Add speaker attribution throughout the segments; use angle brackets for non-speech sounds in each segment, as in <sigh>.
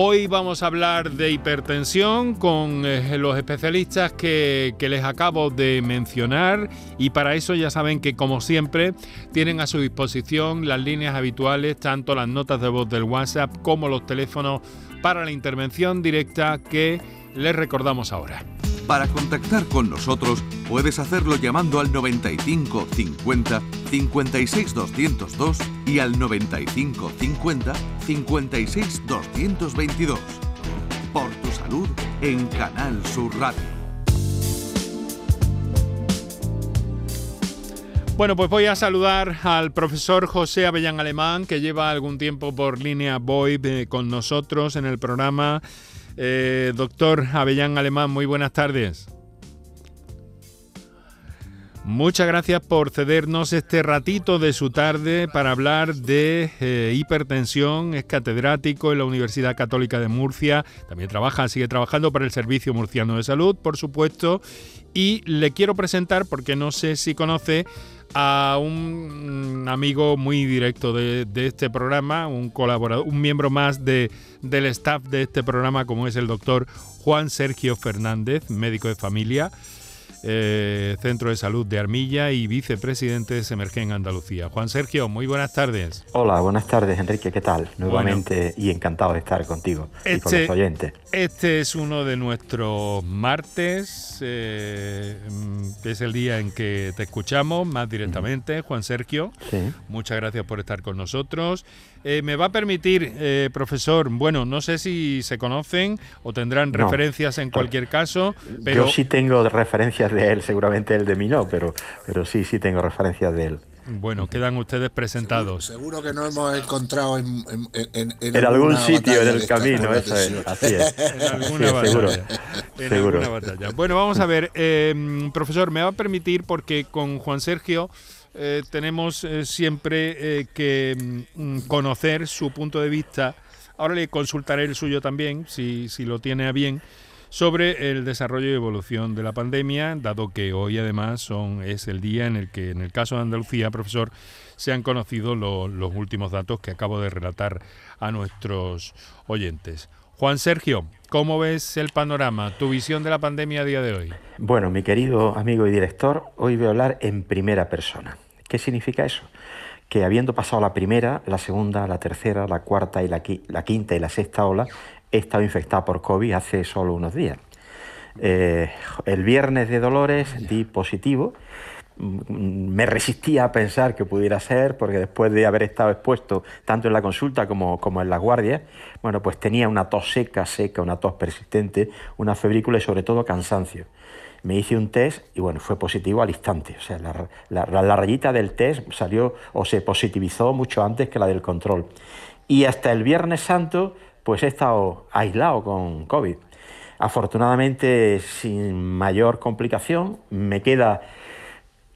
Speaker 1: Hoy vamos a hablar de hipertensión con eh, los especialistas que, les acabo de mencionar y para eso ya saben que como siempre tienen a su disposición las líneas habituales, tanto las notas de voz del WhatsApp como los teléfonos para la intervención directa que les recordamos ahora.
Speaker 2: Para contactar con nosotros puedes hacerlo llamando al 95 50 56 202 y al 95 50 56 222. Por tu salud en Canal Sur Radio.
Speaker 1: Bueno, pues voy a saludar al profesor José Avellán Alemán, que lleva algún tiempo por línea VoIP eh, con nosotros en el programa eh, doctor Avellán Alemán, muy buenas tardes. Muchas gracias por cedernos este ratito de su tarde para hablar de eh, hipertensión. Es catedrático en la Universidad Católica de Murcia. También trabaja, sigue trabajando para el Servicio Murciano de Salud, por supuesto. Y le quiero presentar, porque no sé si conoce, a un amigo muy directo de, este programa, un colaborador, un miembro más de, del staff de este programa, como es el doctor Juan Sergio Fernández, médico de familia. Eh, Centro de Salud de Armilla y vicepresidente de Semergen Andalucía. Juan Sergio, muy buenas tardes.
Speaker 3: Hola, buenas tardes Enrique, ¿qué tal? Nuevamente y encantado de estar contigo y con los este oyentes.
Speaker 1: Este es uno de nuestros martes, eh, que es el día en que te escuchamos más directamente, Juan Sergio. Muchas gracias por estar con nosotros. Eh, me va a permitir, eh, profesor, bueno, no sé si se conocen o tendrán referencias en cualquier caso,
Speaker 3: pero... Yo sí tengo referencias de él, seguramente él de mí no, pero, pero sí, sí tengo referencias de él.
Speaker 1: Bueno, quedan ustedes presentados.
Speaker 4: Seguro, que nos hemos encontrado en,
Speaker 3: en, algún sitio en el camino, eso es, así es. <laughs>
Speaker 1: En alguna batalla. En alguna batalla. Bueno, vamos a ver, eh, profesor, me va a permitir porque con Juan Sergio eh, tenemos eh, siempre eh, que mm, conocer su punto de vista. Ahora le consultaré el suyo también, si, si lo tiene a bien, sobre el desarrollo y evolución de la pandemia, dado que hoy además es el día en el que, en el caso de Andalucía, profesor, se han conocido los últimos datos que acabo de relatar a nuestros oyentes. Juan Sergio, ¿cómo ves el panorama, tu visión de la pandemia a día de hoy?
Speaker 3: Bueno, mi querido amigo y director, hoy voy a hablar en primera persona. ¿Qué significa eso? Que habiendo pasado la primera, la segunda, la tercera, la cuarta y la, quinta y la sexta ola, he estado infectado por COVID hace solo unos días. Eh, el viernes de Dolores di positivo. Mm, me resistía a pensar que pudiera ser, porque después de haber estado expuesto tanto en la consulta como, como en la guardia, bueno, pues tenía una tos seca, seca, una tos persistente, una febrícula y sobre todo cansancio me hice un test y bueno, fue positivo al instante. O sea, la, rayita del test salió o se positivizó mucho antes que la del control. Y hasta el Viernes Santo, pues he estado aislado con COVID. Afortunadamente, sin mayor complicación, me queda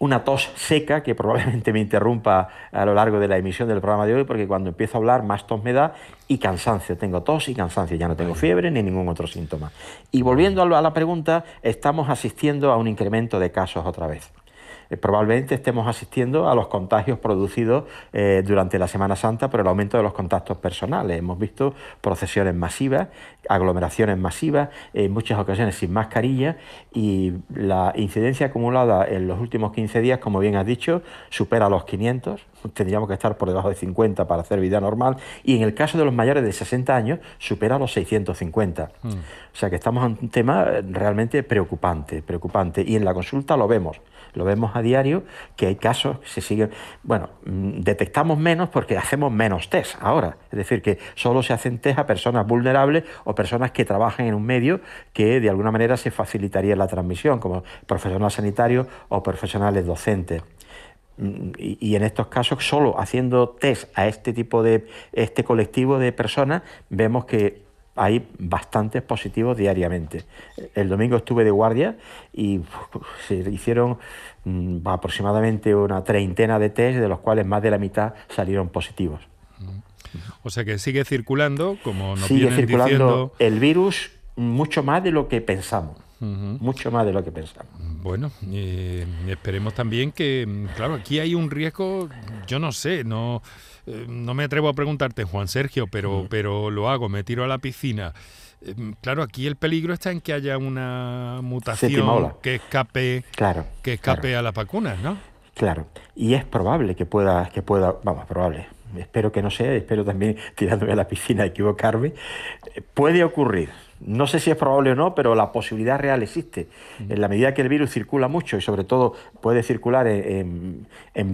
Speaker 3: una tos seca que probablemente me interrumpa a lo largo de la emisión del programa de hoy, porque cuando empiezo a hablar más tos me da y cansancio. Tengo tos y cansancio, ya no tengo fiebre ni ningún otro síntoma. Y volviendo a la pregunta, estamos asistiendo a un incremento de casos otra vez. Eh, probablemente estemos asistiendo a los contagios producidos eh, durante la Semana Santa por el aumento de los contactos personales. Hemos visto procesiones masivas, aglomeraciones masivas, en muchas ocasiones sin mascarilla y la incidencia acumulada en los últimos 15 días, como bien has dicho, supera los 500 <laughs> tendríamos que estar por debajo de 50 para hacer vida normal, y en el caso de los mayores de 60 años supera los 650. Mm. O sea que estamos en un tema realmente preocupante, preocupante, y en la consulta lo vemos, lo vemos a diario, que hay casos que se siguen, bueno, mm, detectamos menos porque hacemos menos test ahora, es decir, que solo se hacen test a personas vulnerables o personas que trabajan en un medio que de alguna manera se facilitaría la transmisión, como profesionales sanitarios o profesionales docentes. Y, en estos casos, solo haciendo test a este tipo de este colectivo de personas, vemos que hay bastantes positivos diariamente. El domingo estuve de guardia y se hicieron mm, aproximadamente una treintena de test, de los cuales más de la mitad salieron positivos.
Speaker 1: O sea que sigue circulando, como nos
Speaker 3: sigue circulando el virus mucho más de lo que pensamos, mucho más de lo que pensamos.
Speaker 1: Bueno, eh, esperemos también que, claro, aquí hay un riesgo, yo no sé, no, eh, no me atrevo a preguntarte, Juan Sergio, pero, pero lo hago, me tiro a la piscina. Eh, claro, aquí el peligro está en que haya una mutación que escape,
Speaker 3: claro,
Speaker 1: que escape a las vacunas, ¿no?
Speaker 3: Claro, y es probable que pueda, que pueda, vamos, probable, espero que no sea, espero también <laughs> tirándome a la piscina equivocarme, puede ocurrir, no sé si es probable o no, pero la posibilidad real existe. En la medida que el virus circula mucho y sobre todo puede circular en,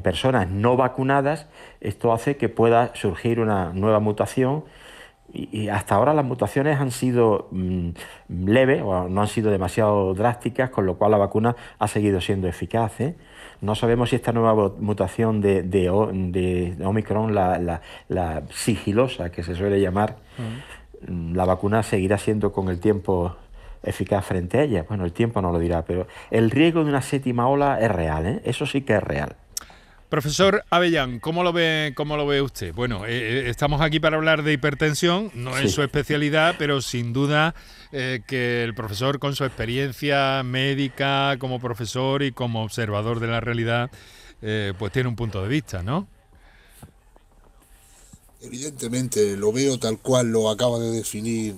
Speaker 3: personas no vacunadas, esto hace que pueda surgir una nueva mutación y, hasta ahora las mutaciones han sido mm, leves o no han sido demasiado drásticas, con lo cual la vacuna ha seguido siendo eficaz. ¿eh? No sabemos si esta nueva mutación de, de, Omicron, la, sigilosa que se suele llamar, la vacuna seguirá siendo con el tiempo eficaz frente a ella. Bueno, el tiempo no lo dirá, pero el riesgo de una séptima ola es real, ¿eh? eso sí que es real.
Speaker 1: Profesor Avellán, ¿cómo lo ve, cómo lo ve usted? Bueno, eh, eh, estamos aquí para hablar de hipertensión, no es su especialidad, pero sin duda que el profesor con su experiencia médica como profesor y como observador de la realidad, pues tiene un punto de vista, ¿no?
Speaker 4: Evidentemente, lo veo tal cual lo acaba de definir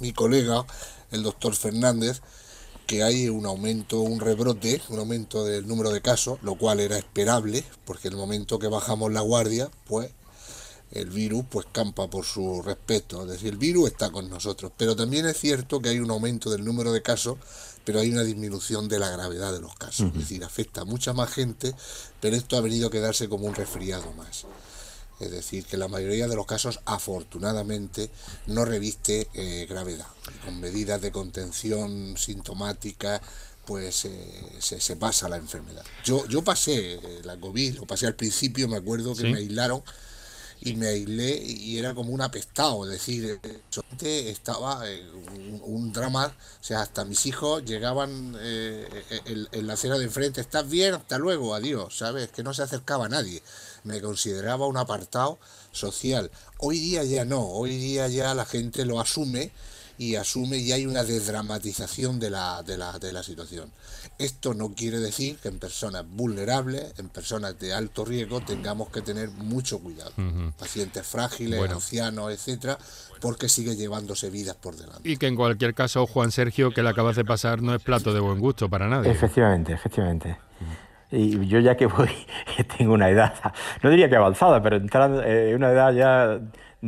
Speaker 4: mi colega, el doctor Fernández, que hay un aumento, un rebrote, un aumento del número de casos, lo cual era esperable, porque el momento que bajamos la guardia, pues el virus pues campa por su respeto, es decir, el virus está con nosotros, pero también es cierto que hay un aumento del número de casos, pero hay una disminución de la gravedad de los casos, es decir, afecta a mucha más gente, pero esto ha venido a quedarse como un resfriado más. Es decir, que la mayoría de los casos, afortunadamente, no reviste eh, gravedad. Con medidas de contención sintomática, pues eh, se, pasa la enfermedad. Yo, yo pasé eh, la COVID, lo pasé al principio, me acuerdo que me aislaron y me aislé y era como un apestado, es decir, estaba un, un, drama, o sea, hasta mis hijos llegaban en, en, la acera de enfrente, ¿estás bien? Hasta luego, adiós, ¿sabes? Que no se acercaba nadie me consideraba un apartado social. Hoy día ya no, hoy día ya la gente lo asume y asume y hay una desdramatización de la, de la, de la situación. Esto no quiere decir que en personas vulnerables, en personas de alto riesgo, tengamos que tener mucho cuidado. Pacientes frágiles, ancianos, etcétera, porque sigue llevándose vidas por delante.
Speaker 1: Y que en cualquier caso, Juan Sergio, que le acabas de pasar, no es plato de buen gusto para nadie.
Speaker 3: Efectivamente, efectivamente. Y yo ya que voy, <laughs> tengo una edad, no diría que avanzada, pero entrando en una edad ya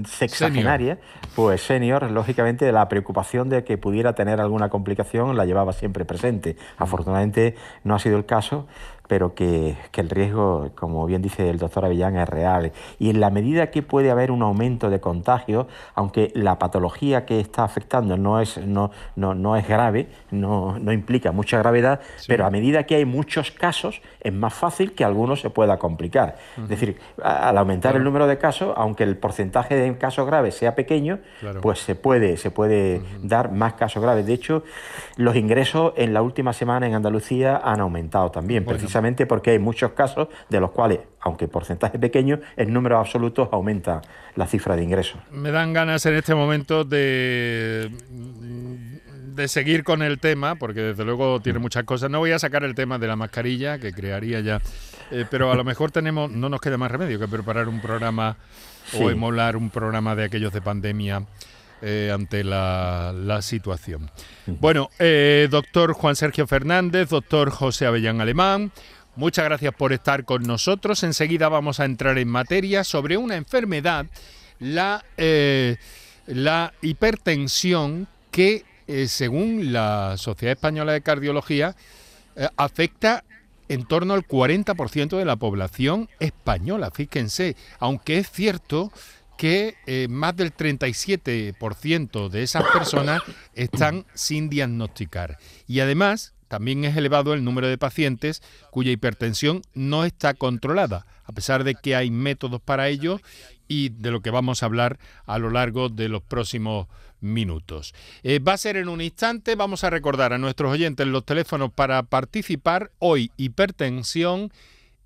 Speaker 3: sexagenaria, pues senior, lógicamente la preocupación de que pudiera tener alguna complicación la llevaba siempre presente. Afortunadamente no ha sido el caso pero que, el riesgo, como bien dice el doctor Avillán, es real. Y en la medida que puede haber un aumento de contagio, aunque la patología que está afectando no es, no, no, no es grave, no, no, implica mucha gravedad, pero a medida que hay muchos casos, es más fácil que algunos se pueda complicar. Es decir, al aumentar el número de casos, aunque el porcentaje de casos graves sea pequeño, pues se puede, se puede dar más casos graves. De hecho, los ingresos en la última semana en Andalucía han aumentado también, precisamente porque hay muchos casos de los cuales, aunque porcentaje pequeño, el número absoluto aumenta la cifra de ingresos.
Speaker 1: Me dan ganas en este momento de de seguir con el tema, porque desde luego tiene muchas cosas. No voy a sacar el tema de la mascarilla, que crearía ya, eh, pero a lo mejor tenemos, no nos queda más remedio que preparar un programa o emular un programa de aquellos de pandemia eh, ante la, situación. Bueno, eh, doctor Juan Sergio Fernández, doctor José Avellán Alemán, muchas gracias por estar con nosotros. Enseguida vamos a entrar en materia sobre una enfermedad, la, eh, la hipertensión, que según la Sociedad Española de Cardiología afecta en torno al 40% de la población española, fíjense, aunque es cierto que eh, más del 37% de esas personas están sin diagnosticar. Y además, también es elevado el número de pacientes cuya hipertensión no está controlada, a pesar de que hay métodos para ello y de lo que vamos a hablar a lo largo de los próximos minutos. Eh, va a ser en un instante, vamos a recordar a nuestros oyentes los teléfonos para participar. Hoy, hipertensión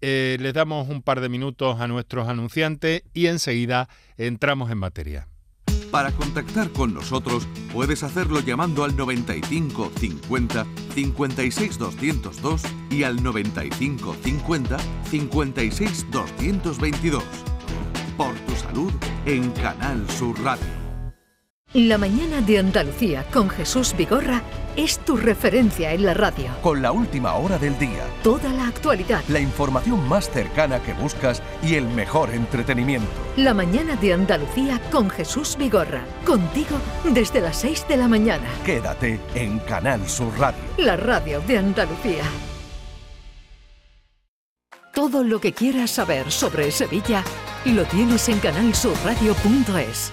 Speaker 1: eh, les damos un par de minutos a nuestros anunciantes y enseguida entramos en materia.
Speaker 2: Para contactar con nosotros puedes hacerlo llamando al 95 50 56 202 y al 95 50 56 222. Por tu salud en Canal Sur Radio.
Speaker 5: La mañana de Andalucía con Jesús Vigorra es tu referencia en la radio.
Speaker 6: Con la última hora del día.
Speaker 5: Toda la actualidad.
Speaker 6: La información más cercana que buscas y el mejor entretenimiento.
Speaker 5: La mañana de Andalucía con Jesús Vigorra. Contigo desde las 6 de la mañana.
Speaker 6: Quédate en Canal Sur Radio.
Speaker 5: La radio de Andalucía. Todo lo que quieras saber sobre Sevilla lo tienes en canalsurradio.es.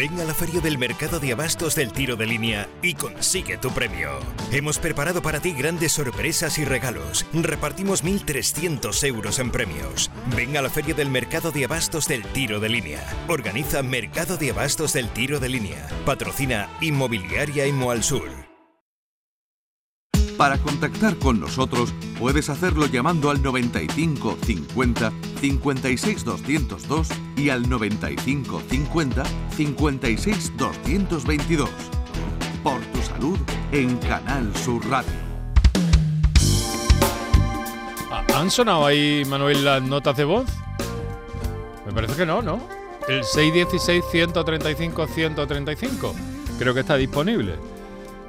Speaker 7: Ven a la feria del mercado de abastos del tiro de línea y consigue tu premio. Hemos preparado para ti grandes sorpresas y regalos. Repartimos 1.300 euros en premios. Ven a la feria del mercado de abastos del tiro de línea. Organiza Mercado de Abastos del Tiro de Línea. Patrocina Inmobiliaria Imo Sur.
Speaker 2: Para contactar con nosotros puedes hacerlo llamando al 95 50 56 202 y al 95 50 56 222. Por tu salud en Canal Sur Radio.
Speaker 1: Ah, ¿Han sonado ahí, Manuel, las notas de voz? Me parece que no, ¿no? El 616-135-135. Creo que está disponible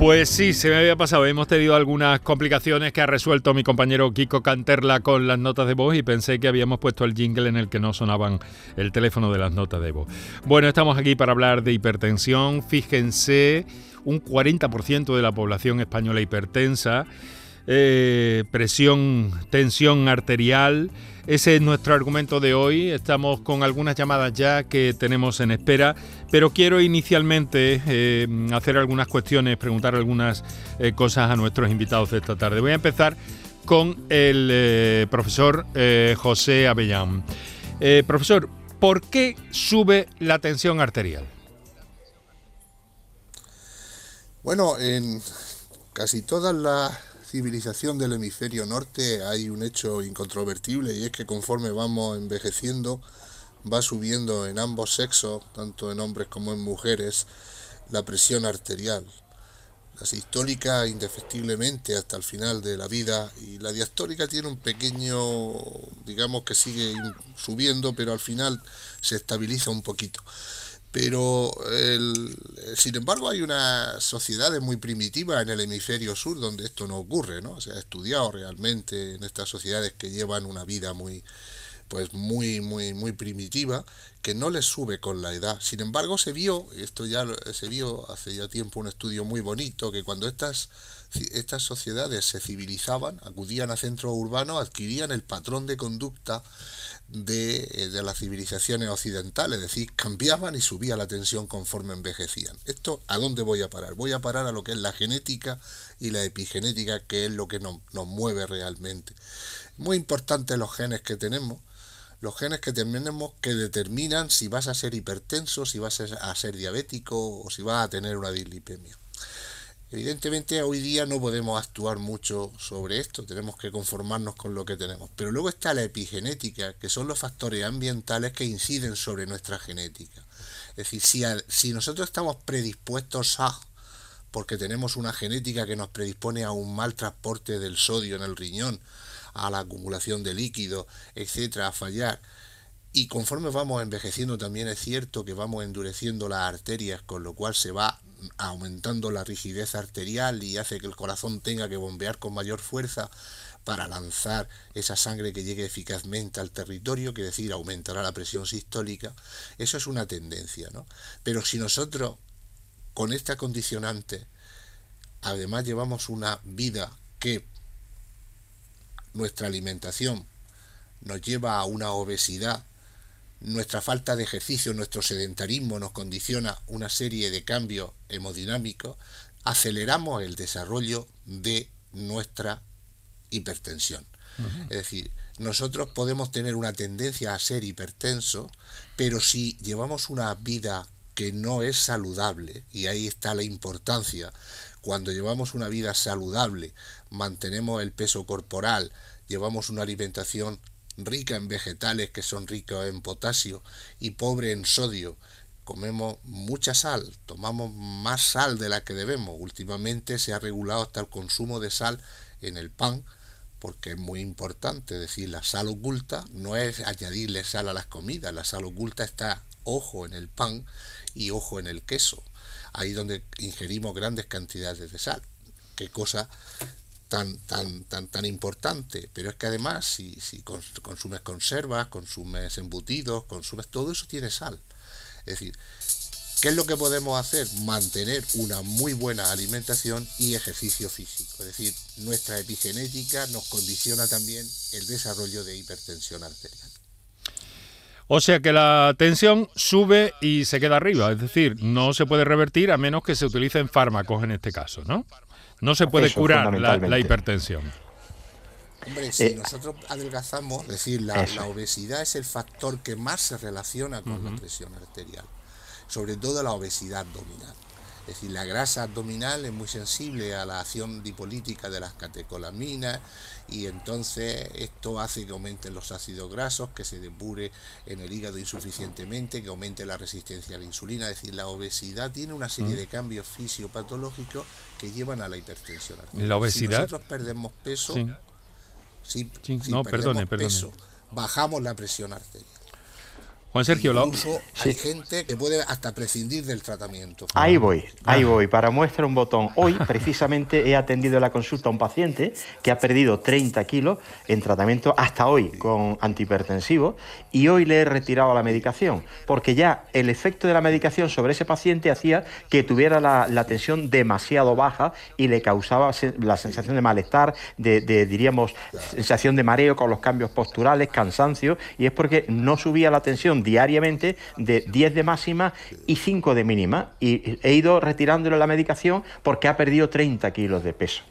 Speaker 1: Pues sí, se me había pasado. Hemos tenido algunas complicaciones que ha resuelto mi compañero Kiko Canterla con las notas de voz y pensé que habíamos puesto el jingle en el que no sonaban el teléfono de las notas de voz. Bueno, estamos aquí para hablar de hipertensión. Fíjense, un 40% de la población española hipertensa. eh, presión, tensión arterial. Ese es nuestro argumento de hoy. Estamos con algunas llamadas ya que tenemos en espera, pero quiero inicialmente eh, hacer algunas cuestiones, preguntar algunas eh, cosas a nuestros invitados de esta tarde. Voy a empezar con el eh, profesor José Avellán. Profesor, ¿por qué sube la tensión arterial?
Speaker 4: Bueno, en casi toda la civilización del hemisferio norte hay un hecho incontrovertible y es que conforme vamos envejeciendo va subiendo en ambos sexos, tanto en hombres como en mujeres, la presión arterial. La sistólica indefectiblemente hasta el final de la vida y la diastólica tiene un pequeño, digamos que sigue subiendo, pero al final se estabiliza un poquito. Pero, el- sin embargo, hay unas sociedades muy primitivas en el hemisferio sur donde esto no ocurre, ¿no? Se ha estudiado realmente en estas sociedades que llevan una vida muy, pues muy, muy, muy primitiva, que no les sube con la edad. Sin embargo, se vio, esto ya se vio hace ya tiempo un estudio muy bonito, que cuando estas, estas sociedades se civilizaban, acudían a centros urbanos, adquirían el patrón de conducta de, eh, de las civilizaciones occidentales, es decir, cambiaban y subía la tensión conforme envejecían. ¿Esto a dónde voy a parar? Voy a parar a lo que es la genética y la epigenética, que es lo que nos, nos mueve realmente. Muy importante los genes que tenemos, los genes que tenemos que determinan si vas a ser hipertenso, si vas a ser diabético o si vas a tener una dislipemia. Evidentemente hoy día no podemos actuar mucho sobre esto, tenemos que conformarnos con lo que tenemos. Pero luego está la epigenética, que son los factores ambientales que inciden sobre nuestra genética. Es decir, si, si nosotros estamos predispuestos a, porque tenemos una genética que nos predispone a un mal transporte del sodio en el riñón, a la acumulación de líquido, etcétera, a fallar, y conforme vamos envejeciendo también es cierto que vamos endureciendo las arterias, con lo cual se va aumentando la rigidez arterial y hace que el corazón tenga que bombear con mayor fuerza para lanzar esa sangre que llegue eficazmente al territorio, que decir, aumentará la presión sistólica. Eso es una tendencia, ¿no? Pero si nosotros, con esta condicionante, además llevamos una vida que nuestra alimentación nos lleva a una obesidad nuestra falta de ejercicio, nuestro sedentarismo nos condiciona una serie de cambios hemodinámicos, aceleramos el desarrollo de nuestra hipertensión. Es decir, nosotros podemos tener una tendencia a ser hipertenso, pero si llevamos una vida que no es saludable, y ahí está la importancia, cuando llevamos una vida saludable, mantenemos el peso corporal, llevamos una alimentación rica en vegetales que son ricos en potasio y pobre en sodio. Comemos mucha sal, tomamos más sal de la que debemos. Últimamente se ha regulado hasta el consumo de sal en el pan, porque es muy importante. decir, la sal oculta no es añadirle sal a las comidas, la sal oculta está ojo en el pan y ojo en el queso. Ahí donde ingerimos grandes cantidades de sal. Qué cosa tan, tan, tan, tan importante. Pero es que además, si, si consumes conservas, consumes embutidos, consumes todo eso tiene sal. Es decir, ¿qué es lo que podemos hacer? Mantener una muy buena alimentación y ejercicio físico. Es decir, nuestra epigenética nos condiciona también el desarrollo de hipertensión arterial.
Speaker 1: O sea que la tensión sube y se queda arriba, es decir, no se puede revertir a menos que se utilicen fármacos en este caso, ¿no? No se puede curar la, hipertensión.
Speaker 4: Hombre, si eh, nosotros adelgazamos, es decir, la, obesidad es el factor que más se relaciona con la presión arterial, sobre todo la obesidad abdominal. Es decir, la grasa abdominal es muy sensible a la acción dipolítica de las catecolaminas y entonces esto hace que aumenten los ácidos grasos, que se depure en el hígado insuficientemente, que aumente la resistencia a la insulina. Es decir, la obesidad tiene una serie mm. de cambios fisiopatológicos que llevan a la hipertensión arterial.
Speaker 1: La obesidad. Si
Speaker 4: nosotros perdemos peso,
Speaker 1: sí. no, perdone, perdone.
Speaker 4: bajamos la presión arterial.
Speaker 1: Juan Sergio,
Speaker 4: Incluso hay gente que puede hasta prescindir del tratamiento.
Speaker 3: Ahí voy, ahí voy. Para muestra un botón. Hoy, precisamente, he atendido en la consulta a un paciente que ha perdido 30 kilos en tratamiento hasta hoy con antihipertensivo y hoy le he retirado la medicación porque ya el efecto de la medicación sobre ese paciente hacía que tuviera la, tensión demasiado baja y le causaba la sensación de malestar, de, de, diríamos, sensación de mareo con los cambios posturales, cansancio, y es porque no subía la tensión diariamente de 10 de máxima y 5 de mínima. Y he ido retirándole la medicación porque ha perdido 30 kilos de peso.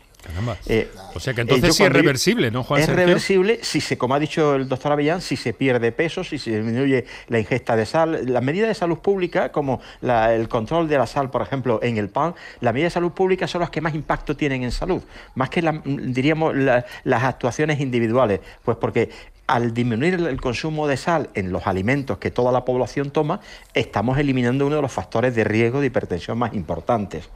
Speaker 1: Eh, o sea que entonces sí es reversible, ¿no, Juan?
Speaker 3: Es reversible si se, como ha dicho el doctor Avellán, si se pierde peso, si se disminuye la ingesta de sal. Las medidas de salud pública, como el control de la sal, por ejemplo, en el pan, las medidas de salud pública son las que más impacto tienen en salud, más que diríamos las actuaciones individuales, pues porque al disminuir el consumo de sal en los alimentos que toda la población toma, estamos eliminando uno de los factores de riesgo de hipertensión más importantes.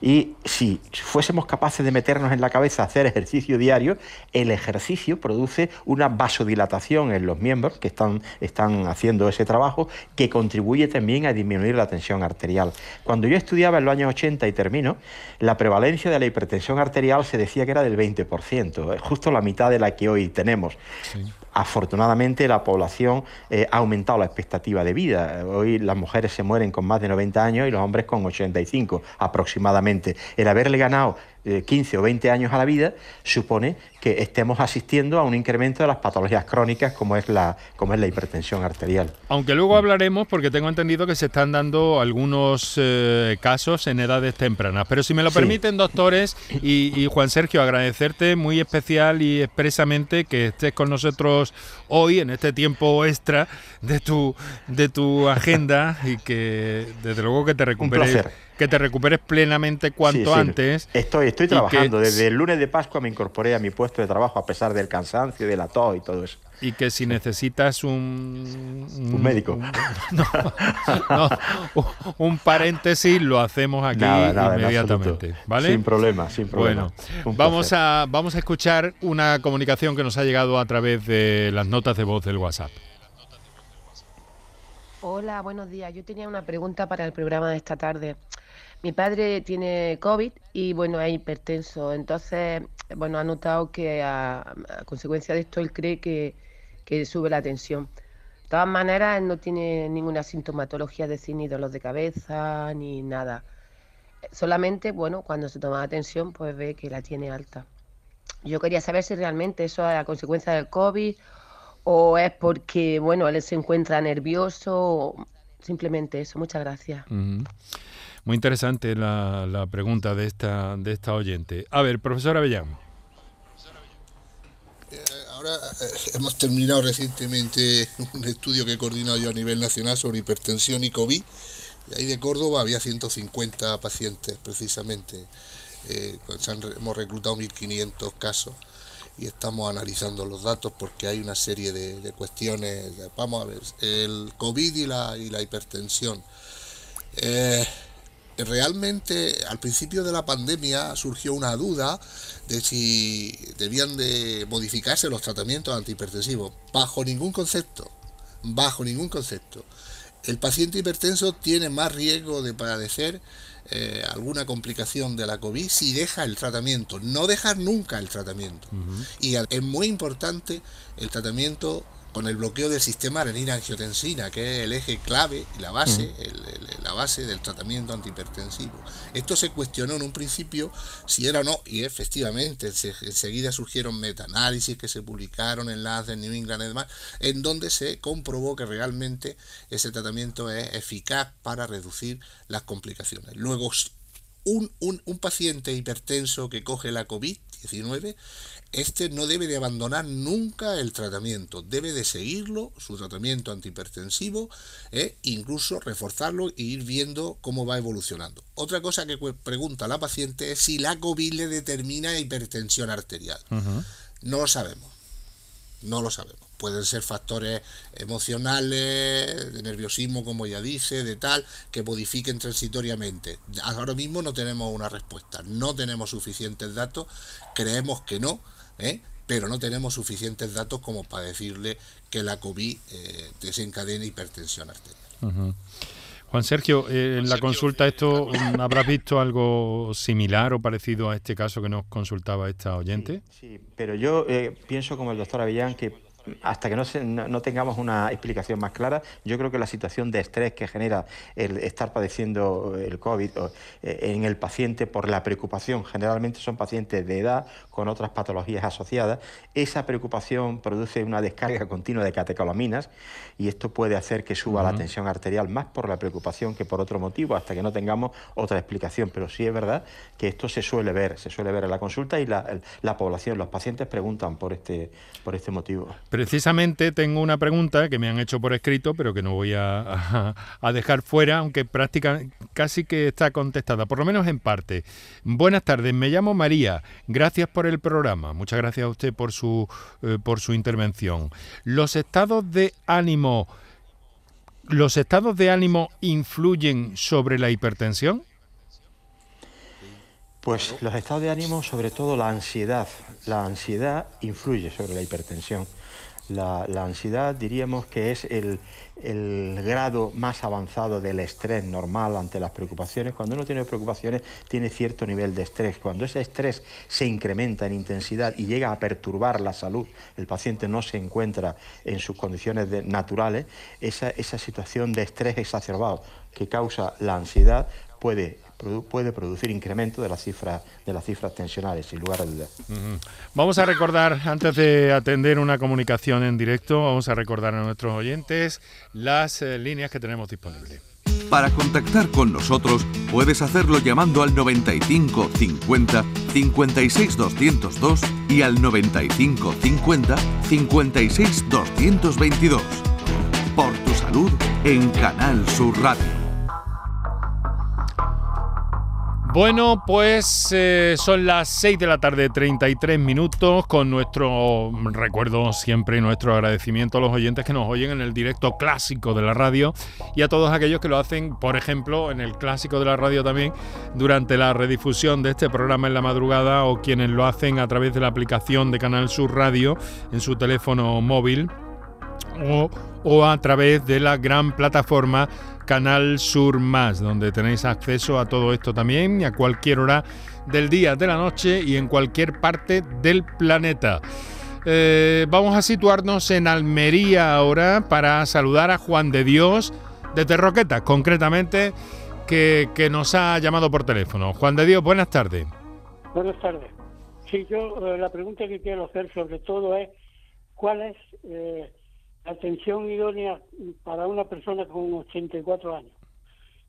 Speaker 3: Y si fuésemos capaces de meternos en la cabeza hacer ejercicio diario, el ejercicio produce una vasodilatación en los miembros que están, están haciendo ese trabajo, que contribuye también a disminuir la tensión arterial. Cuando yo estudiaba en los años 80 y termino, la prevalencia de la hipertensión arterial se decía que era del 20%, justo la mitad de la que hoy tenemos. Afortunadamente la población eh, ha aumentado la expectativa de vida. Hoy las mujeres se mueren con más de 90 años y los hombres con 85 aproximadamente. El haberle ganado 15 o 20 años a la vida, supone que estemos asistiendo a un incremento de las patologías crónicas como es la, como es la hipertensión arterial.
Speaker 1: Aunque luego hablaremos, porque tengo entendido que se están dando algunos eh, casos en edades tempranas. Pero si me lo permiten, doctores, y, Juan Sergio, agradecerte muy especial y expresamente que estés con nosotros hoy, en este tiempo extra de tu, de tu agenda, y que desde luego que te recuperes que te recuperes plenamente cuanto antes.
Speaker 3: Estoy, estoy trabajando. Desde el lunes de Pascua me incorporé a mi puesto de trabajo a pesar del cansancio, de la tos y todo eso.
Speaker 1: Y que si necesitas un...
Speaker 3: Un, médico.
Speaker 1: Un, <laughs> paréntesis lo hacemos aquí inmediatamente. ¿vale?
Speaker 3: Sin problema, sin problema.
Speaker 1: Bueno, vamos a, vamos a escuchar una comunicación que nos ha llegado a través de las notas de voz del WhatsApp.
Speaker 8: Hola, buenos días. Yo tenía una pregunta para el programa de esta tarde. Mi padre tiene COVID y bueno, es hipertenso. Entonces, bueno, ha notado que a, consecuencia de esto él cree que, sube la tensión. De todas maneras, él no tiene ninguna sintomatología, es decir, ni dolor de cabeza ni nada. Solamente, bueno, cuando se toma la tensión, pues ve que la tiene alta. Yo quería saber si realmente eso es a consecuencia del COVID o es porque, bueno, él se encuentra nervioso, simplemente eso. Muchas gracias.
Speaker 1: Muy interesante la, pregunta de esta, de esta oyente. A ver, profesor Avellán.
Speaker 4: Eh, ahora eh, hemos terminado recientemente un estudio que he coordinado yo a nivel nacional sobre hipertensión y COVID. Y ahí de Córdoba había 150 pacientes precisamente. Eh, pues hemos reclutado 1.500 casos y estamos analizando los datos porque hay una serie de, cuestiones. Vamos a ver, el COVID y la, y la hipertensión. Realmente al principio de la pandemia surgió una duda de si debían de modificarse los tratamientos antihipertensivos. Bajo ningún concepto, bajo ningún concepto. El paciente hipertenso tiene más riesgo de padecer eh, alguna complicación de la COVID si deja el tratamiento, no dejar nunca el tratamiento. Y es muy importante el tratamiento con el bloqueo del sistema renina-angiotensina, que es el eje clave y la base, la base del tratamiento antihipertensivo. Esto se cuestionó en un principio si era o no, y efectivamente enseguida surgieron metaanálisis que se publicaron en las de New England y demás, en donde se comprobó que realmente ese tratamiento es eficaz para reducir las complicaciones. Luego, un, un, un paciente hipertenso que coge la COVID-19 este no debe de abandonar nunca el tratamiento, debe de seguirlo, su tratamiento antihipertensivo, e incluso reforzarlo e ir viendo cómo va evolucionando. Otra cosa que pregunta la paciente es si la COVID le determina hipertensión arterial. No lo sabemos, no lo sabemos. Pueden ser factores emocionales, de nerviosismo, como ya dice, de tal, que modifiquen transitoriamente. Ahora mismo no tenemos una respuesta, no tenemos suficientes datos, creemos que no, ¿eh? pero no tenemos suficientes datos como para decirle que la COVID eh, desencadena hipertensión arterial.
Speaker 1: Juan Sergio, eh, en la consulta esto, ¿habrás visto algo similar o parecido a este caso que nos consultaba esta oyente?
Speaker 3: Sí, pero yo pienso como el doctor Avellán que hasta que no, no, tengamos una explicación más clara, yo creo que la situación de estrés que genera el estar padeciendo el COVID eh, en el paciente por la preocupación, generalmente son pacientes de edad con otras patologías asociadas, esa preocupación produce una descarga continua de catecolaminas y esto puede hacer que suba la tensión arterial más por la preocupación que por otro motivo, hasta que no tengamos otra explicación. Pero sí es verdad que esto se suele ver, se suele ver en la consulta y la, la población, los pacientes preguntan por este, por este motivo.
Speaker 1: Precisamente tengo una pregunta que me han hecho por escrito, pero que no voy a, dejar fuera, aunque prácticamente casi que está contestada, por lo menos en parte. Buenas tardes, me llamo María. Gracias por el programa. Muchas gracias a usted por su, eh, por su intervención. Los estados de ánimo, ¿los estados de ánimo influyen sobre la hipertensión?
Speaker 3: Pues los estados de ánimo, sobre todo la ansiedad. La ansiedad influye sobre la hipertensión. La, ansiedad diríamos que es el, grado más avanzado del estrés normal ante las preocupaciones. Cuando uno tiene preocupaciones tiene cierto nivel de estrés. Cuando ese estrés se incrementa en intensidad y llega a perturbar la salud, el paciente no se encuentra en sus condiciones naturales, esa, esa situación de estrés exacerbado que causa la ansiedad puede puede producir incremento de las cifras de las cifras tensionales, sin lugar a dudas.
Speaker 1: Vamos a recordar, antes de atender una comunicación en directo, vamos a recordar a nuestros oyentes las eh, líneas que tenemos disponibles.
Speaker 2: Para contactar con nosotros puedes hacerlo llamando al 95 50 56 202 y al 95 50 56 222. Por tu salud en Canal Sur Radio.
Speaker 1: Bueno, pues eh, son las 6 de la tarde, 33 minutos, con nuestro recuerdo siempre y nuestro agradecimiento a los oyentes que nos oyen en el directo clásico de la radio y a todos aquellos que lo hacen, por ejemplo, en el clásico de la radio también, durante la redifusión de este programa en la madrugada o quienes lo hacen a través de la aplicación de Canal Sur Radio en su teléfono móvil o, o a través de la gran plataforma Canal Sur Más, donde tenéis acceso a todo esto también y a cualquier hora del día, de la noche y en cualquier parte del planeta. Eh, vamos a situarnos en Almería ahora para saludar a Juan de Dios de Terroqueta, concretamente, que, nos ha llamado por teléfono. Juan de Dios, buenas tardes.
Speaker 9: Buenas tardes. Sí, yo eh, la pregunta que quiero hacer sobre todo es, ¿cuál es eh, atención idónea para una persona con 84 años?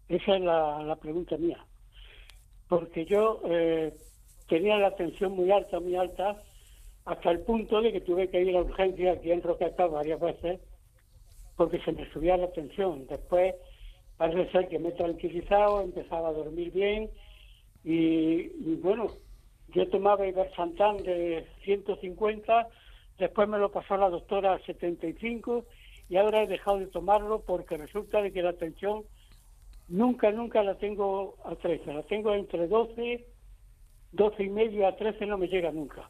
Speaker 9: Esa es la, pregunta mía. Porque yo eh, tenía la atención muy alta, muy alta, hasta el punto de que tuve que ir a urgencia aquí en Roqueta varias veces porque se me subía la tensión. Después parece ser que me he tranquilizado, empezaba a dormir bien y, bueno, yo tomaba Ibersantán de 150 después me lo pasó la doctora a 75 y ahora he dejado de tomarlo porque resulta de que la tensión nunca, nunca la tengo a 13, la tengo entre 12, 12 y medio a 13 no me llega nunca.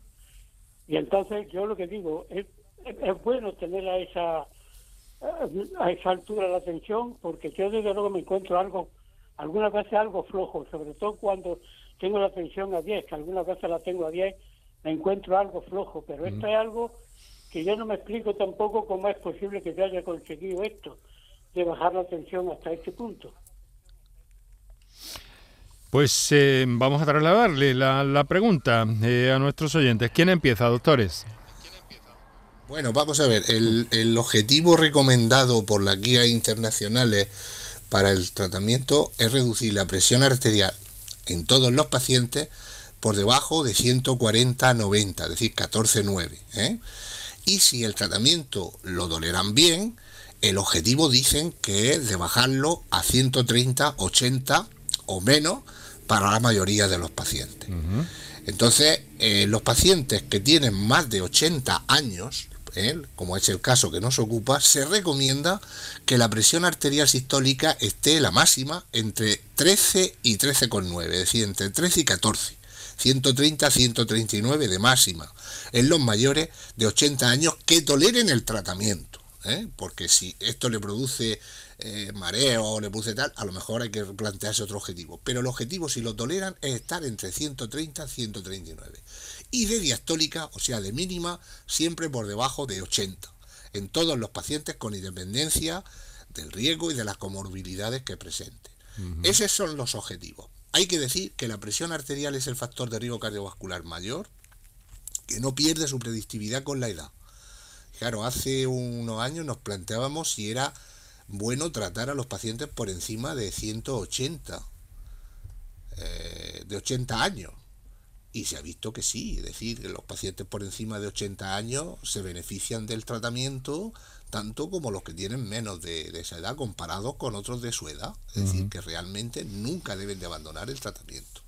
Speaker 9: Y entonces yo lo que digo, es, es bueno tener a esa, a esa altura la tensión porque yo desde luego me encuentro algo, algunas veces algo flojo, sobre todo cuando tengo la tensión a 10, que algunas veces la tengo a 10 me encuentro algo flojo, pero esto es algo que yo no me explico tampoco cómo es posible que yo haya conseguido esto, de bajar la tensión hasta este punto.
Speaker 1: Pues eh, vamos a trasladarle la, la pregunta eh, a nuestros oyentes. ¿Quién empieza, doctores?
Speaker 4: Bueno, vamos a ver, el, el objetivo recomendado por las guías internacionales para el tratamiento es reducir la presión arterial en todos los pacientes por debajo de 140-90, es decir, 14-9. ¿eh? Y si el tratamiento lo toleran bien, el objetivo dicen que es de bajarlo a 130, 80 o menos para la mayoría de los pacientes. Entonces, eh, los pacientes que tienen más de 80 años, ¿eh? como es el caso que nos ocupa, se recomienda que la presión arterial sistólica esté la máxima entre 13 y 13,9, es decir, entre 13 y 14. 130 139 de máxima en los mayores de 80 años que toleren el tratamiento. ¿eh? Porque si esto le produce eh, mareo o le produce tal, a lo mejor hay que plantearse otro objetivo. Pero el objetivo, si lo toleran, es estar entre 130 y 139. Y de diastólica, o sea, de mínima, siempre por debajo de 80. En todos los pacientes con independencia del riesgo y de las comorbilidades que presenten. Esos son los objetivos. Hay que decir que la presión arterial es el factor de riesgo cardiovascular mayor, que no pierde su predictividad con la edad. Claro, hace unos años nos planteábamos si era bueno tratar a los pacientes por encima de 180, eh, de 80 años. Y se ha visto que sí, es decir, que los pacientes por encima de 80 años se benefician del tratamiento tanto como los que tienen menos de, esa edad comparados con otros de su edad. Es decir, que realmente nunca deben de abandonar el tratamiento.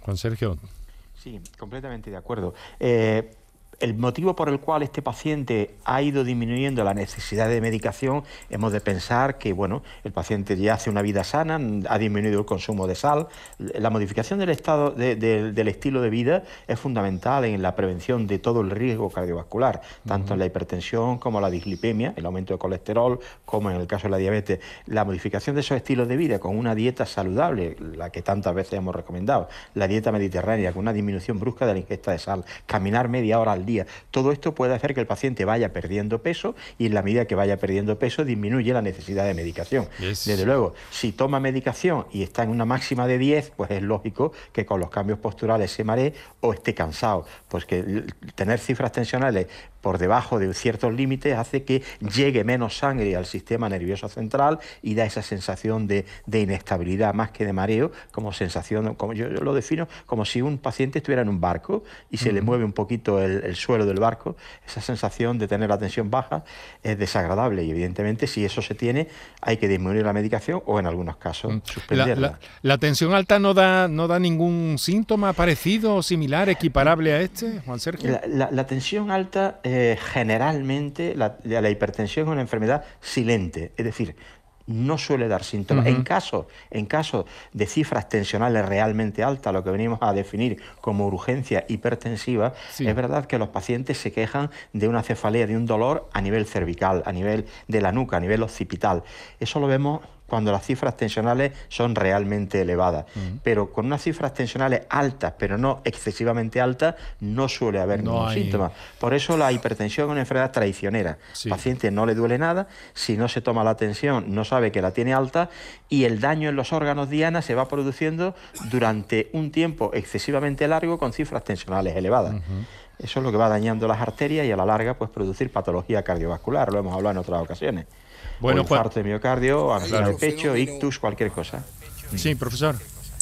Speaker 1: Juan Sergio.
Speaker 3: Sí, completamente de acuerdo. Eh, el motivo por el cual este paciente ha ido disminuyendo la necesidad de medicación, hemos de pensar que bueno, el paciente ya hace una vida sana, ha disminuido el consumo de sal. La modificación del, estado del estilo de vida es fundamental en la prevención de todo el riesgo cardiovascular, tanto en la hipertensión como la dislipemia, el aumento de colesterol, como en el caso de la diabetes. La modificación de esos estilos de vida con una dieta saludable, la que tantas veces hemos recomendado, la dieta mediterránea, con una disminución brusca de la ingesta de sal, caminar media hora al al día. Todo esto puede hacer que el paciente vaya perdiendo peso y en la medida que vaya perdiendo peso disminuye la necesidad de medicación. Desde luego, si toma medicación y está en una máxima de 10, pues es lógico que con los cambios posturales se maree o esté cansado. Pues que tener cifras tensionales por debajo de ciertos límites hace que llegue menos sangre al sistema nervioso central y da esa sensación de, inestabilidad más que de mareo, como sensación, como yo, lo defino, como si un paciente estuviera en un barco y se le mueve un poquito el, suelo del barco, esa sensación de tener la tensión baja es desagradable y evidentemente si eso se tiene hay que disminuir la medicación o en algunos casos mm. suspenderla.
Speaker 1: La, tensión alta no da, no da ningún síntoma parecido o similar, equiparable a este, Juan Sergio.
Speaker 3: La, tensión alta... Eh, generalmente la, hipertensión es una enfermedad silente, es decir, no suele dar síntomas. En caso, en caso de cifras tensionales realmente altas, lo que venimos a definir como urgencia hipertensiva, es verdad que los pacientes se quejan de una cefalea, de un dolor a nivel cervical, a nivel de la nuca, a nivel occipital. Eso lo vemos cuando las cifras tensionales son realmente elevadas. Pero con unas cifras tensionales altas, pero no excesivamente altas, no suele haber ningún síntoma. Por eso la hipertensión es una enfermedad traicionera. Al paciente no le duele nada, si no se toma la tensión no sabe que la tiene alta y el daño en los órganos diana se va produciendo durante un tiempo excesivamente largo con cifras tensionales elevadas. Eso es lo que va dañando las arterias y a la larga pues producir patología cardiovascular, lo hemos hablado en otras ocasiones. Bueno, o infarto de miocardio, angina de pecho, ictus, cualquier cosa.
Speaker 1: Sí, profesor.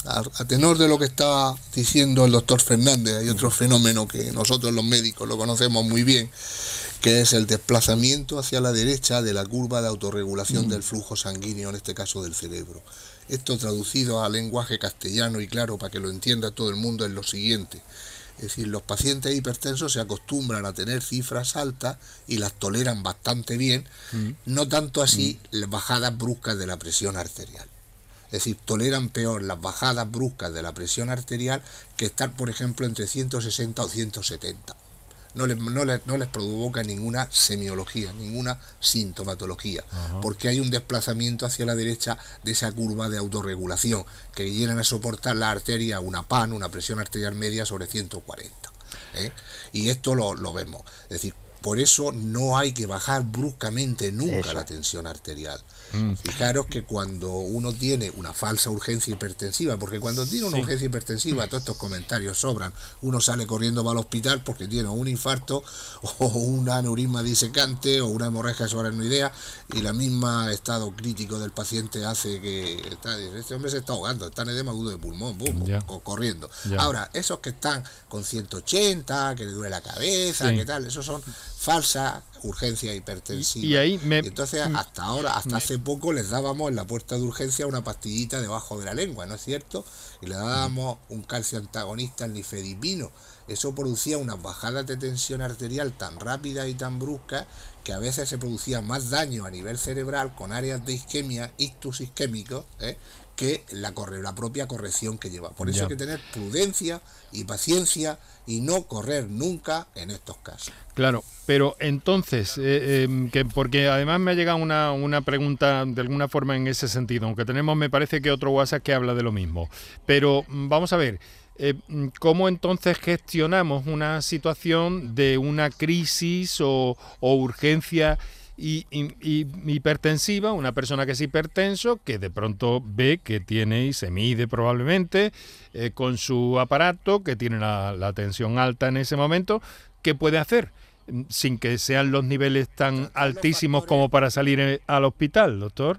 Speaker 4: A, tenor de lo que está diciendo el doctor Fernández, hay otro fenómeno que nosotros los médicos lo conocemos muy bien, que es el desplazamiento hacia la derecha de la curva de autorregulación mm. del flujo sanguíneo, en este caso del cerebro. Esto traducido a lenguaje castellano y claro para que lo entienda todo el mundo es lo siguiente. Es decir, los pacientes hipertensos se acostumbran a tener cifras altas y las toleran bastante bien, mm. no tanto así mm. las bajadas bruscas de la presión arterial. Es decir, toleran peor las bajadas bruscas de la presión arterial que estar, por ejemplo, entre 160 o 170 no les, no les, provoca ninguna semiología, ninguna sintomatología, porque hay un desplazamiento hacia la derecha de esa curva de autorregulación, que llegan a soportar la arteria una PAN, una presión arterial media sobre 140. ¿eh? Y esto lo, lo, vemos. Es decir, por eso no hay que bajar bruscamente nunca la tensión arterial. Mm. Fijaros que cuando uno tiene una falsa urgencia hipertensiva, porque cuando tiene una urgencia hipertensiva, todos estos comentarios sobran. Uno sale corriendo para el hospital porque tiene un infarto <laughs> o un aneurisma disecante o una hemorragia idea y la misma estado crítico del paciente hace que este hombre se está ahogando, está en edema agudo de pulmón, corriendo. Ahora, esos que están con 180, que le duele la cabeza, que tal, esos son falsa urgencia hipertensiva. Y, ahí me... entonces, mm, hasta ahora, hasta hace poco, les dábamos en la puerta de urgencia una pastillita debajo de la lengua, ¿no es cierto? Y le dábamos un calcio antagonista, el nifedipino. Eso producía una bajada de tensión arterial tan rápida y tan brusca que a veces se producía más daño a nivel cerebral con áreas de isquemia, ictus isquémicos, ¿eh? Que la, la propia corrección que lleva. Por eso hay que tener prudencia y paciencia y no correr nunca en estos casos.
Speaker 1: Claro, pero entonces, eh, em, que porque además me ha llegado una, una, pregunta de alguna forma en ese sentido, aunque tenemos, me parece que otro WhatsApp que habla de lo mismo. Pero mm, vamos a ver, eh, mm, ¿cómo entonces gestionamos una situación de una crisis o, o urgencia? Y, hipertensiva, una persona que es hipertenso, que de pronto ve que tiene y se mide probablemente eh, con su aparato, que tiene la, tensión alta en ese momento, ¿qué puede hacer? Mm, sin que sean los niveles tan altísimos como para salir eh, al hospital, doctor.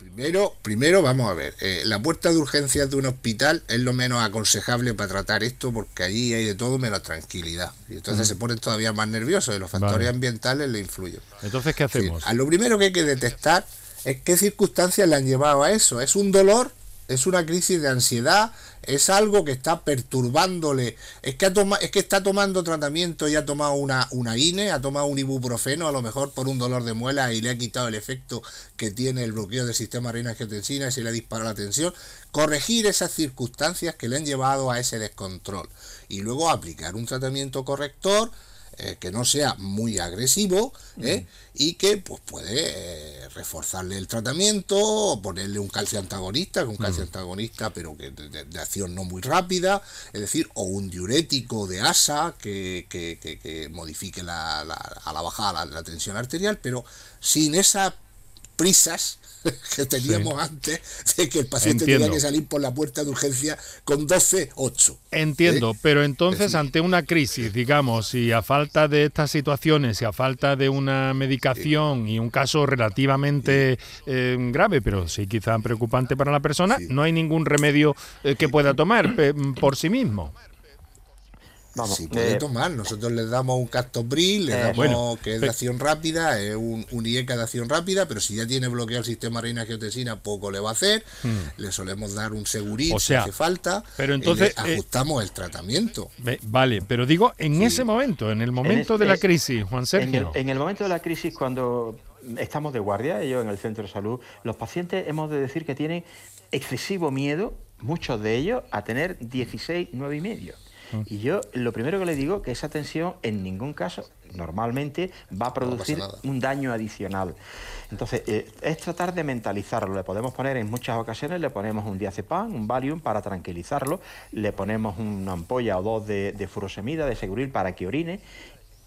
Speaker 4: Primero, primero vamos a ver, eh, la puerta de urgencias de un hospital es lo menos aconsejable para tratar esto porque allí hay de todo menos tranquilidad. Y entonces se ponen todavía más nerviosos y los factores ambientales le influyen.
Speaker 1: Entonces, ¿qué hacemos?
Speaker 4: a lo primero que hay que detectar es qué circunstancias le han llevado a eso. ¿Es un dolor es una crisis de ansiedad, es algo que está perturbándole, es que, es que está tomando tratamiento y ha tomado una, una INE, ha tomado un ibuprofeno a lo mejor por un dolor de muela y le ha quitado el efecto que tiene el bloqueo del sistema renina-angiotensina y se le ha disparado la tensión, corregir esas circunstancias que le han llevado a ese descontrol. Y luego aplicar un tratamiento corrector eh, que no sea muy agresivo ¿eh? y que pues puede eh, reforzarle el tratamiento o ponerle un calcio antagonista, un calcio antagonista pero que de, acción no muy rápida, es decir, o un diurético de asa que, que, que, modifique la, a la bajada la, la tensión arterial, pero sin esas prisas <laughs> que teníamos antes de que el paciente tenía que salir por la puerta de urgencia con 12-8.
Speaker 1: Entiendo, ¿Eh? pero entonces ante una crisis, digamos, y a falta de estas situaciones y a falta de una medicación y un caso relativamente eh, grave, pero sí quizá preocupante para la persona, no hay ningún remedio eh, que pueda tomar por sí mismo.
Speaker 4: Vamos, sí puede tomar. Nosotros les damos un Captopril, le damos que es de acción rápida, es un, un, IECA de acción rápida, pero si ya tiene bloqueado el sistema reina angiotensina, poco le va a hacer. Hmm. Le solemos dar un segurito si hace falta.
Speaker 1: Pero entonces
Speaker 4: ajustamos el tratamiento.
Speaker 1: Vale, pero digo en ese momento, en el momento de la crisis, Juan Sergio.
Speaker 3: En el, momento de la crisis, cuando estamos de guardia, ellos en el centro de salud, los pacientes hemos de decir que tienen excesivo miedo, muchos de ellos, a tener 16, 9 y medio. Y yo lo primero que le digo que esa tensión en ningún caso normalmente va a producir un daño adicional. Entonces, eh, es tratar de mentalizarlo. Le podemos poner en muchas ocasiones, le ponemos un diazepam, un Valium para tranquilizarlo, le ponemos una ampolla o dos de, de furosemida, de seguril para que orine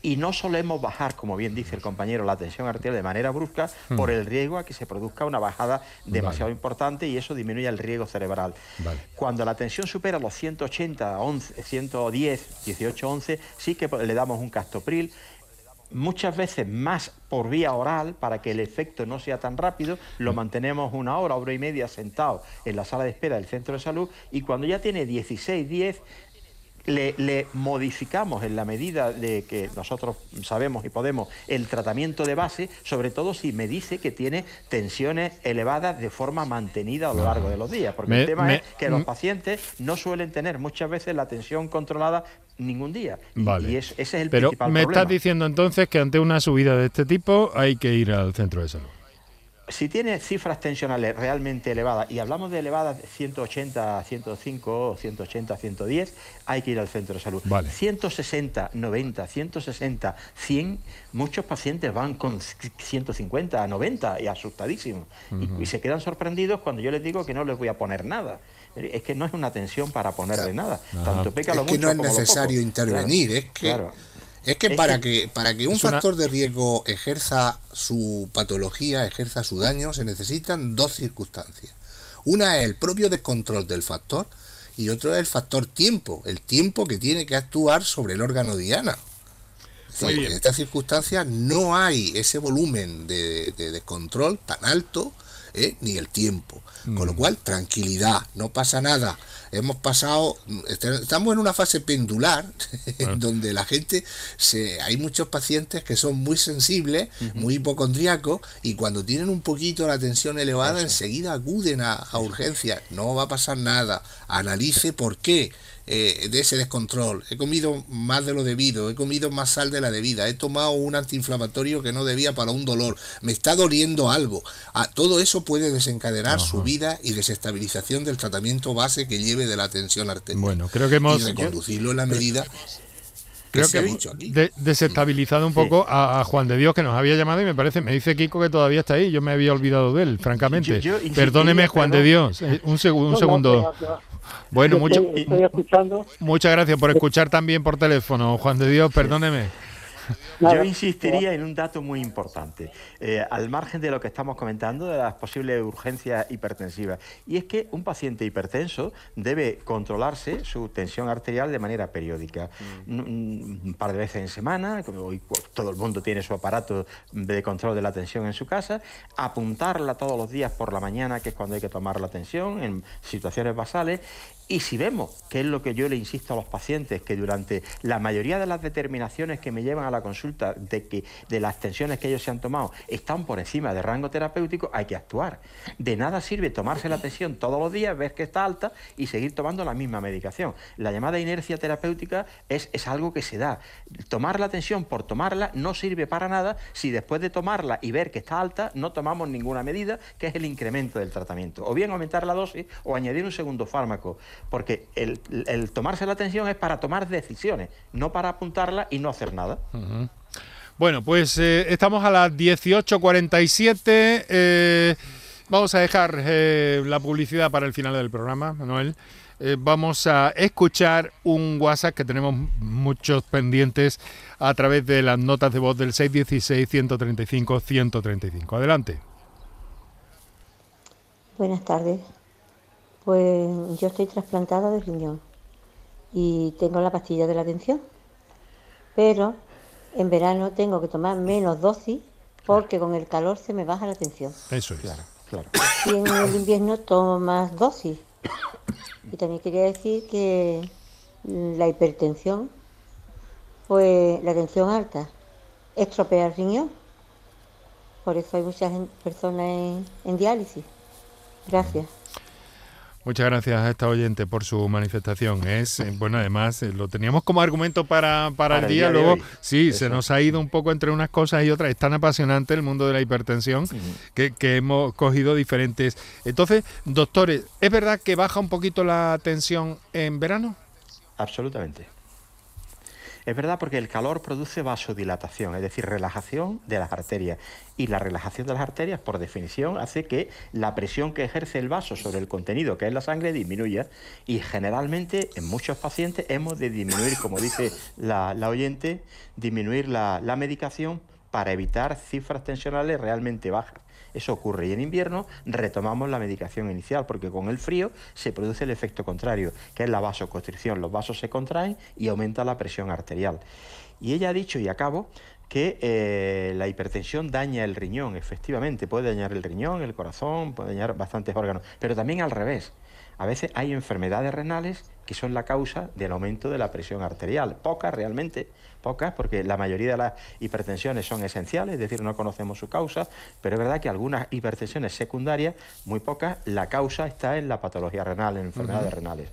Speaker 3: y no solemos bajar, como bien dice el compañero, la tensión arterial de manera brusca hmm. por el riesgo a que se produzca una bajada demasiado importante y eso disminuye el riesgo cerebral. Cuando la tensión supera los 180, 11, 110, 18, 11, sí que le damos un castopril, muchas veces más por vía oral para que el efecto no sea tan rápido, lo hmm. mantenemos una hora, hora y media sentado en la sala de espera del centro de salud y cuando ya tiene 16, 10, le, modificamos en la medida de que nosotros sabemos y podemos el tratamiento de base, sobre todo si me dice que tiene tensiones elevadas de forma mantenida a lo largo de los días. Porque el tema es que los pacientes no suelen tener muchas veces la tensión controlada ningún día. Y ese es el
Speaker 1: Pero
Speaker 3: principal
Speaker 1: me estás diciendo entonces que ante una subida de este tipo hay que ir al centro de salud
Speaker 3: si tiene cifras tensionales realmente elevadas, y hablamos de elevadas 180 a 105, 180 a 110, hay que ir al centro de salud. 160, 90, 160, 100, muchos pacientes van con 150 a 90 y asustadísimos. y, se quedan sorprendidos cuando yo les digo que no les voy a poner nada. Es que no es una tensión para ponerle nada.
Speaker 4: Tanto es que no es necesario intervenir, es que... Es que para que para que un factor de riesgo ejerza su patología, ejerza su daño, se necesitan dos circunstancias. Una es el propio descontrol del factor y otro es el factor tiempo, el tiempo que tiene que actuar sobre el órgano diana. en estas circunstancias no hay ese volumen de, de descontrol tan alto ¿eh? ni el tiempo. Con lo mm. cual, tranquilidad, no pasa nada. Hemos pasado, estamos en una fase pendular, <laughs> en donde la gente, se, hay muchos pacientes que son muy sensibles, muy hipocondríacos, y cuando tienen un poquito la tensión elevada, enseguida acuden a, a urgencias. No va a pasar nada. Analice por qué eh, de ese descontrol, he comido más de lo debido, he comido más sal de la debida, he tomado un antiinflamatorio que no debía para un dolor, me está doliendo algo. Ah, todo eso puede desencadenar su vida y desestabilización del tratamiento base que lleve de la tensión arterial.
Speaker 1: Bueno, creo que hemos...
Speaker 4: Y reconducirlo en la medida
Speaker 1: creo que, desestabilizado un poco a, Juan de Dios que nos había llamado y me parece, me dice Kiko que todavía está ahí, yo me había olvidado de él, francamente. Perdóneme Juan de Dios, eh, un, segundo un segundo. Bueno, mucho, muchas gracias por escuchar también por teléfono, Juan de Dios, perdóneme.
Speaker 3: Yo insistiría en un dato muy importante, eh, al margen de lo que estamos comentando de las posibles urgencias hipertensivas, y es que un paciente hipertenso debe controlarse su tensión arterial de manera periódica, mm. un par de veces en semana, como hoy todo el mundo tiene su aparato de control de la tensión en su casa, apuntarla todos los días por la mañana, que es cuando hay que tomar la tensión, en situaciones basales, y si vemos, que es lo que yo le insisto a los pacientes, que durante la mayoría de las determinaciones que me llevan a la consulta de que de las tensiones que ellos se han tomado están por encima del rango terapéutico, hay que actuar. De nada sirve tomarse la tensión todos los días, ver que está alta y seguir tomando la misma medicación. La llamada inercia terapéutica es, es algo que se da. Tomar la tensión por tomarla no sirve para nada si después de tomarla y ver que está alta no tomamos ninguna medida, que es el incremento del tratamiento. O bien aumentar la dosis o añadir un segundo fármaco. porque el, tomarse la atención es para tomar decisiones, no para apuntarla y no hacer nada.
Speaker 1: Bueno, pues eh, estamos a las 18.47. Eh, vamos a dejar eh, la publicidad para el final del programa, Manuel. vamos a escuchar un WhatsApp que tenemos muchos pendientes a través de las notas de voz del 616-135-135. Adelante.
Speaker 10: Buenas tardes. Pues yo estoy trasplantada de riñón y tengo la pastilla de la atención, pero en verano tengo que tomar menos dosis porque con el calor se me baja la atención.
Speaker 1: Eso es. Claro,
Speaker 10: claro. Y en el invierno tomo más dosis. Y también quería decir que la hipertensión, pues la tensión alta, estropea el riñón. Por eso hay muchas personas en diálisis. Gracias.
Speaker 1: Muchas gracias a esta oyente por su manifestación. Es eh, bueno, además eh, lo teníamos como argumento para, para, el día. Luego, sí, se nos ha ido un poco entre unas cosas y otras. Es tan apasionante el mundo de la hipertensión que, que, hemos cogido diferentes. Entonces, doctores, ¿es verdad que baja un poquito la tensión en verano?
Speaker 3: Absolutamente. Es verdad porque el calor produce vasodilatación, es decir, relajación de las arterias. Y la relajación de las arterias, por definición, hace que la presión que ejerce el vaso sobre el contenido, que es la sangre, disminuya. Y generalmente en muchos pacientes hemos de disminuir, como dice la, oyente, disminuir la, la medicación para evitar cifras tensionales realmente bajas. Eso ocurre. Y en invierno retomamos la medicación inicial, porque con el frío se produce el efecto contrario, que es la vasoconstricción. Los vasos se contraen y aumenta la presión arterial. Y ella ha dicho, y acabo, que eh, la hipertensión daña el riñón, efectivamente, puede dañar el riñón, el corazón, puede dañar bastantes órganos, pero también al revés. A veces hay enfermedades renales que son la causa del aumento de la presión arterial. Pocas realmente, pocas, porque la mayoría de las hipertensiones son esenciales, es decir, no conocemos su causa, pero es verdad que algunas hipertensiones secundarias, muy pocas, la causa está en la patología renal, en enfermedades renales.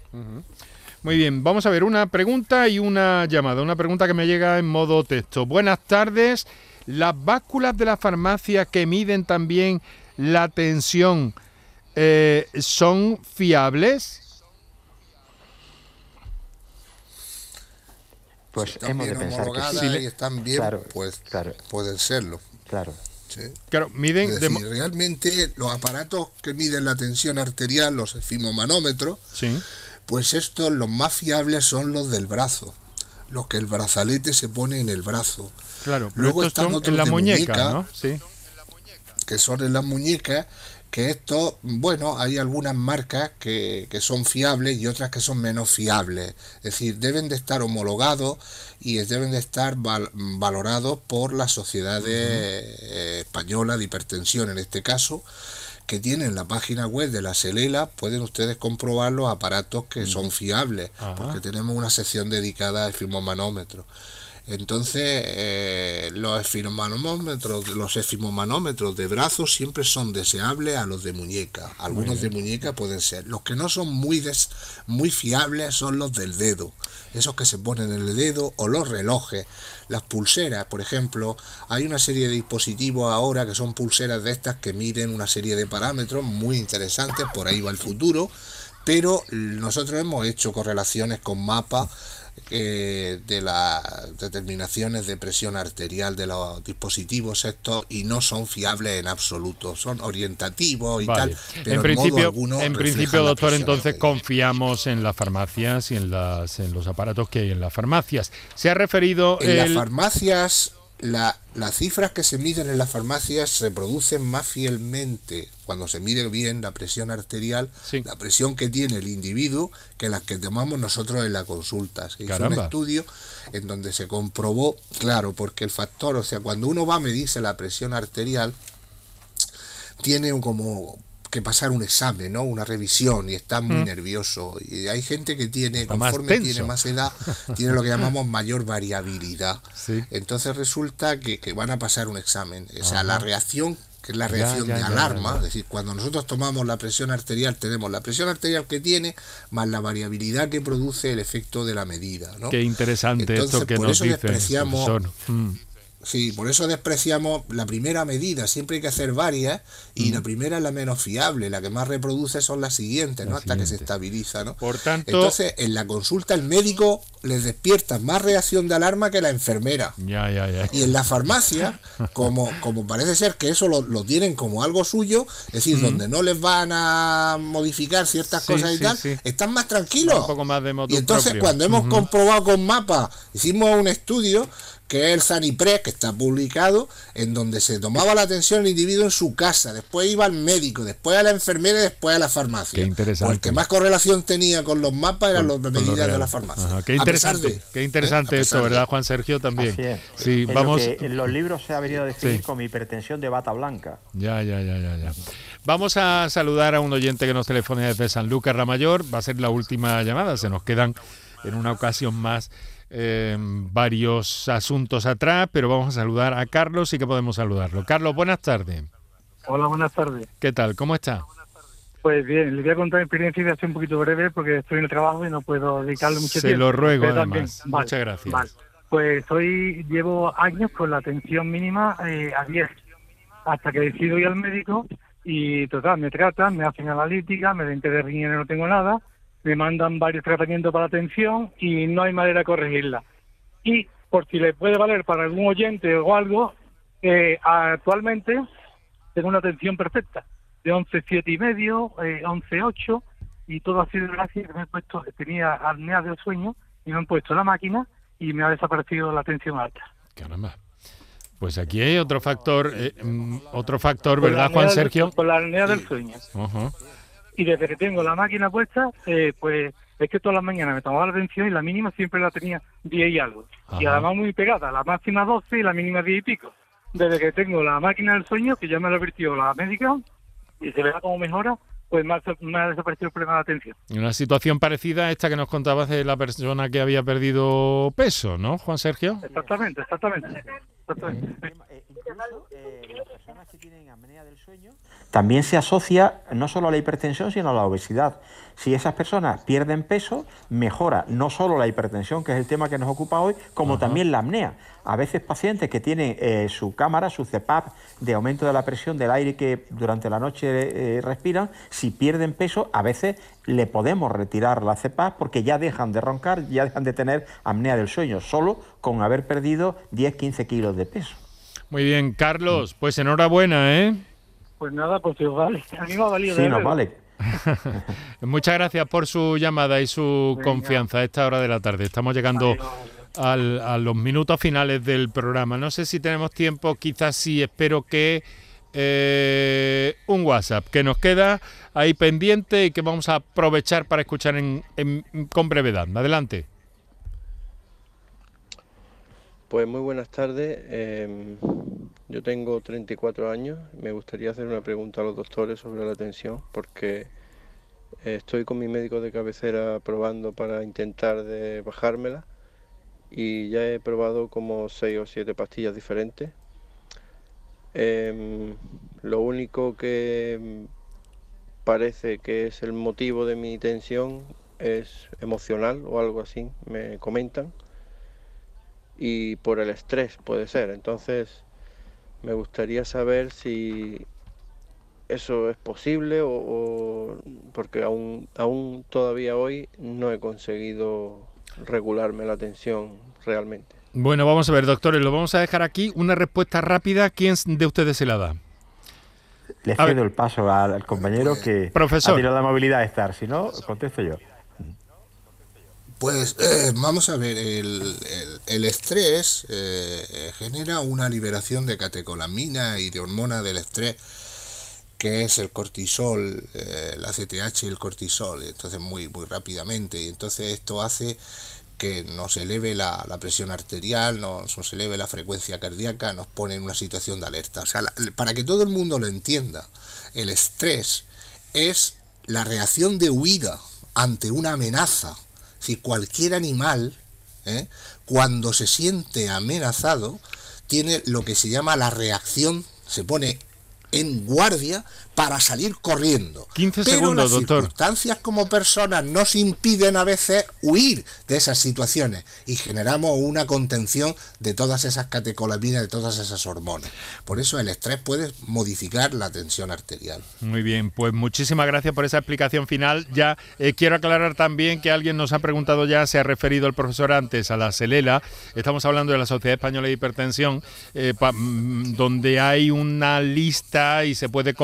Speaker 1: Muy bien, vamos a ver una pregunta y una llamada. Una pregunta que me llega en modo texto. Buenas tardes. ¿Las básculas de la farmacia que miden también la tensión eh, son fiables?
Speaker 3: Pues hemos de pensar que
Speaker 4: sí. y están bien, pues pueden serlo.
Speaker 3: Claro.
Speaker 1: Claro, miden.
Speaker 4: realmente los aparatos que miden la tensión arterial, los efimomanómetros, pues estos los más fiables son los del brazo, los que el brazalete se pone en el brazo.
Speaker 1: Claro, luego están otros en la muñeca, ¿no? Sí.
Speaker 4: Que son en las muñecas que esto, bueno, hay algunas marcas que, son fiables y otras que son menos fiables. Es decir, deben de estar homologados y deben de estar valorados por la Sociedad eh, Española de Hipertensión, en este caso, que tienen la página web de la Celela, pueden ustedes comprobar los aparatos que son fiables, porque tenemos una sección dedicada al filmomanómetro. Entonces, eh, los efimomanómetros, los de brazos siempre son deseables a los de muñeca. Algunos de muñeca pueden ser. Los que no son muy, muy fiables son los del dedo. Esos que se ponen en el dedo o los relojes. Las pulseras, por ejemplo, hay una serie de dispositivos ahora que son pulseras de estas que miden una serie de parámetros muy interesantes, por ahí va el futuro, pero nosotros hemos hecho correlaciones con mapas eh, de las determinaciones de presión arterial de los dispositivos estos y no son fiables en absoluto, son orientativos y tal.
Speaker 1: Pero en principio, en principio doctor, entonces confiamos en las farmacias y en, las, en los aparatos que hay en las farmacias. Se ha referido...
Speaker 4: En las farmacias la, las cifras que se miden en las farmacias se producen más fielmente cuando se mide bien la presión arterial, la presión que tiene el individuo, que las que tomamos nosotros en la consulta. Se hizo un estudio en donde se comprobó, claro, porque el factor, o sea, cuando uno va a medirse la presión arterial, tiene como que pasar un examen, ¿no? Una revisión y está muy mm. nervioso. Y hay gente que tiene, conforme tiene más edad, tiene lo que <laughs> llamamos mayor variabilidad. Entonces resulta que, van a pasar un examen. O sea, la reacción que es la reacción de alarma, es decir, cuando nosotros tomamos la presión arterial, tenemos la presión arterial que tiene, más la variabilidad que produce el efecto de la medida. ¿no?
Speaker 1: Qué interesante esto que
Speaker 4: por
Speaker 1: nos
Speaker 4: eso despreciamos, Sí, por eso despreciamos la primera medida, siempre hay que hacer varias y la primera es la menos fiable, la que más reproduce son las siguientes, ¿no? Hasta que se estabiliza, ¿no?
Speaker 1: Por tanto,
Speaker 4: entonces en la consulta el médico les despierta más reacción de alarma que la enfermera.
Speaker 1: Ya, ya, ya.
Speaker 4: Y en la farmacia, como, como parece ser que eso lo, lo tienen como algo suyo, es decir, donde no les van a modificar ciertas
Speaker 1: Sí,
Speaker 4: cosas y
Speaker 1: sí,
Speaker 4: tal,
Speaker 1: sí.
Speaker 4: están más tranquilos.
Speaker 1: Un poco más de
Speaker 4: Y entonces
Speaker 1: propio.
Speaker 4: cuando hemos comprobado con mapa, hicimos un estudio que es el Sanipre, que está publicado, en donde se tomaba la atención al individuo en su casa, después iba al médico, después a la enfermera y después a la farmacia.
Speaker 1: Qué interesante.
Speaker 4: El que más correlación tenía con los mapas eran los
Speaker 1: Con
Speaker 4: medidas
Speaker 1: lo
Speaker 4: de la farmacia.
Speaker 1: Ajá, Qué interesante,
Speaker 4: de-
Speaker 1: qué
Speaker 4: ¿eh?
Speaker 1: interesante
Speaker 4: A
Speaker 1: esto, ¿verdad, Juan Sergio? También.
Speaker 3: Así es.
Speaker 1: Sí,
Speaker 3: lo
Speaker 1: vamos.
Speaker 3: que en los libros se ha venido a definir
Speaker 1: Sí.
Speaker 3: como hipertensión de bata blanca.
Speaker 1: Ya, ya, ya, ya, ya. Vamos a saludar a un oyente que nos telefone desde San Lucas Ramayor. Va a ser la última llamada. Se nos quedan en una ocasión más eh, varios asuntos atrás, pero vamos a saludar a Carlos y que podemos saludarlo. Carlos, buenas tardes.
Speaker 11: Hola, buenas tardes.
Speaker 1: ¿Qué tal? ¿Cómo está?
Speaker 11: Pues bien, le voy a contar mi experiencia y voy a ser un poquito breve porque estoy en el trabajo y no puedo dedicarle mucho
Speaker 1: Se
Speaker 11: tiempo.
Speaker 1: lo ruego, además.
Speaker 11: también- vale,
Speaker 1: Muchas gracias.
Speaker 11: vale. Pues hoy llevo años con la atención mínima eh, a 10, hasta que decido ir al médico y total, me tratan, me hacen analítica, me que de riñones no tengo nada, me mandan varios tratamientos para atención y no hay manera de corregirla. Y por si le puede valer para algún oyente o algo, eh, actualmente tengo una atención perfecta, de 11, 7 y medio, eh, 11, 8, y todo ha sido gracias que me he puesto, tenía apnea del sueño y me han puesto la máquina y me ha desaparecido la tensión alta.
Speaker 1: Caramba. Pues aquí hay otro factor, eh, mm, otro factor, ¿verdad, Juan
Speaker 11: del-
Speaker 1: Sergio?
Speaker 11: Con la apnea del sueño.
Speaker 1: Ajá.
Speaker 11: Y desde que tengo la máquina puesta, eh, pues es que todas las mañanas me tomaba la atención y la mínima siempre la tenía 10 y algo. Y además muy pegada, la máxima 12 y la mínima 10 y pico. Desde que tengo la máquina del sueño, que ya me lo advirtió la médica, y se verá cómo mejora, pues me ha, me ha desaparecido el problema de atención.
Speaker 1: Una situación parecida a esta que nos contabas de la persona que había perdido peso, ¿no, Juan Sergio?
Speaker 11: Exactamente, exactamente. Exactamente.
Speaker 3: También se asocia no solo a la hipertensión, sino a la obesidad. Si esas personas pierden peso, mejora no solo la hipertensión, que es el tema que nos ocupa hoy, como también la apnea. A veces pacientes que tienen eh, su cámara, su CPAP de aumento de la presión del aire que durante la noche eh, respiran, si pierden peso, a veces le podemos retirar la CPAP porque ya dejan de roncar, ya dejan de tener apnea del sueño, solo con haber perdido 10-15 kilos de peso.
Speaker 1: Muy bien, Carlos, pues enhorabuena, ¿eh?
Speaker 11: Pues nada, pues os <laughs> vale. A mí me ha valido.
Speaker 3: Sí,
Speaker 11: de
Speaker 3: nos vale. <laughs>
Speaker 1: Muchas gracias por su llamada y su confianza a esta hora de la tarde. Estamos llegando al- a los minutos finales del programa. No sé si tenemos tiempo, quizás sí, espero que eh, un WhatsApp que nos queda ahí pendiente y que vamos a aprovechar para escuchar en- en- con brevedad. Adelante.
Speaker 12: Pues muy buenas tardes. Em, yo tengo 34 años. Me gustaría hacer una pregunta a los doctores sobre la tensión porque estoy con mi médico de cabecera probando para intentar de bajármela y ya he probado como 6 o 7 pastillas diferentes. Em, lo único que parece que es el motivo de mi tensión es emocional o algo así, me comentan y por el estrés puede ser. Entonces, me gustaría saber si eso es posible o, o- porque aún, aún todavía hoy no he conseguido regularme la tensión realmente.
Speaker 1: Bueno, vamos a ver, doctores, lo vamos a dejar aquí. Una respuesta rápida. ¿Quién de ustedes se la da?
Speaker 3: Le
Speaker 1: A
Speaker 3: cedo el paso al, al compañero que
Speaker 1: Profesor.
Speaker 3: ha la movilidad de estar. Si no, contesto yo.
Speaker 4: Pues eh, vamos a ver, el, el- estrés eh, genera una liberación de catecolamina y de hormona del estrés, que es el cortisol, eh, la CTH y el cortisol, entonces muy, muy rápidamente. Y entonces esto hace que nos eleve la, la presión arterial, nos, nos eleve la frecuencia cardíaca, nos pone en una situación de alerta. O sea, para que todo el mundo lo entienda, el estrés es la reacción de huida ante una amenaza. Si cualquier animal, ¿eh? cuando se siente amenazado, tiene lo que se llama la reacción, se pone en guardia para salir corriendo.
Speaker 1: 15
Speaker 4: Pero
Speaker 1: segundos,
Speaker 4: las
Speaker 1: doctor.
Speaker 4: circunstancias como personas nos impiden a veces huir de esas situaciones y generamos una contención de todas esas catecolaminas, de todas esas hormonas. Por eso el estrés puede modificar la tensión arterial.
Speaker 1: Muy bien, pues muchísimas gracias por esa explicación final. Ya eh, quiero aclarar también que alguien nos ha preguntado ya, se ha referido el profesor antes a la SELELA. Estamos hablando de la Sociedad Española de Hipertensión, eh, pa- mm, donde hay una lista y se puede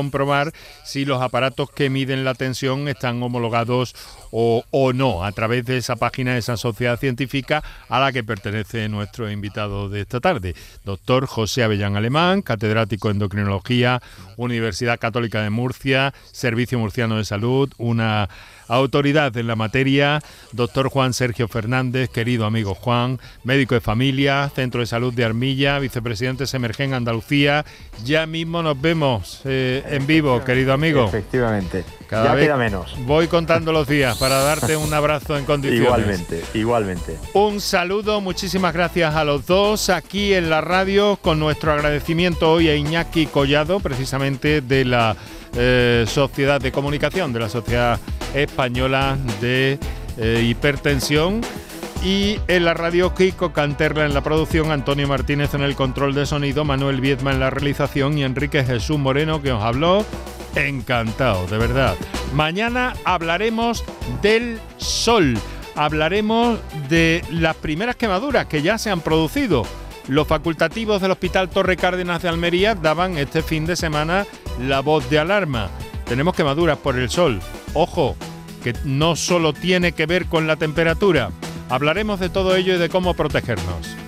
Speaker 1: si los aparatos que miden la tensión están homologados o, o no a través de esa página de esa sociedad científica a la que pertenece nuestro invitado de esta tarde, doctor José Avellán Alemán, catedrático de endocrinología, Universidad Católica de Murcia, Servicio Murciano de Salud, una autoridad en la materia, doctor Juan Sergio Fernández, querido amigo Juan, médico de familia, Centro de Salud de Armilla, vicepresidente Semergen Andalucía. Ya mismo nos vemos eh, en vivo, querido amigo.
Speaker 3: Efectivamente.
Speaker 1: Cada
Speaker 3: ya
Speaker 1: vez
Speaker 3: queda menos.
Speaker 1: Voy contando los días para darte un abrazo en <laughs> condiciones.
Speaker 3: Igualmente, igualmente.
Speaker 1: Un saludo, muchísimas gracias a los dos aquí en la radio con nuestro agradecimiento hoy a Iñaki Collado, precisamente de la eh, Sociedad de Comunicación, de la Sociedad Española de eh, Hipertensión. Y en la radio Kiko Canterla en la producción, Antonio Martínez en el control de sonido, Manuel Viedma en la realización y Enrique Jesús Moreno que os habló. Encantado, de verdad. Mañana hablaremos del sol. Hablaremos de las primeras quemaduras que ya se han producido. Los facultativos del Hospital Torre Cárdenas de Almería daban este fin de semana la voz de alarma. Tenemos quemaduras por el sol. Ojo, que no solo tiene que ver con la temperatura. Hablaremos de todo ello y de cómo protegernos.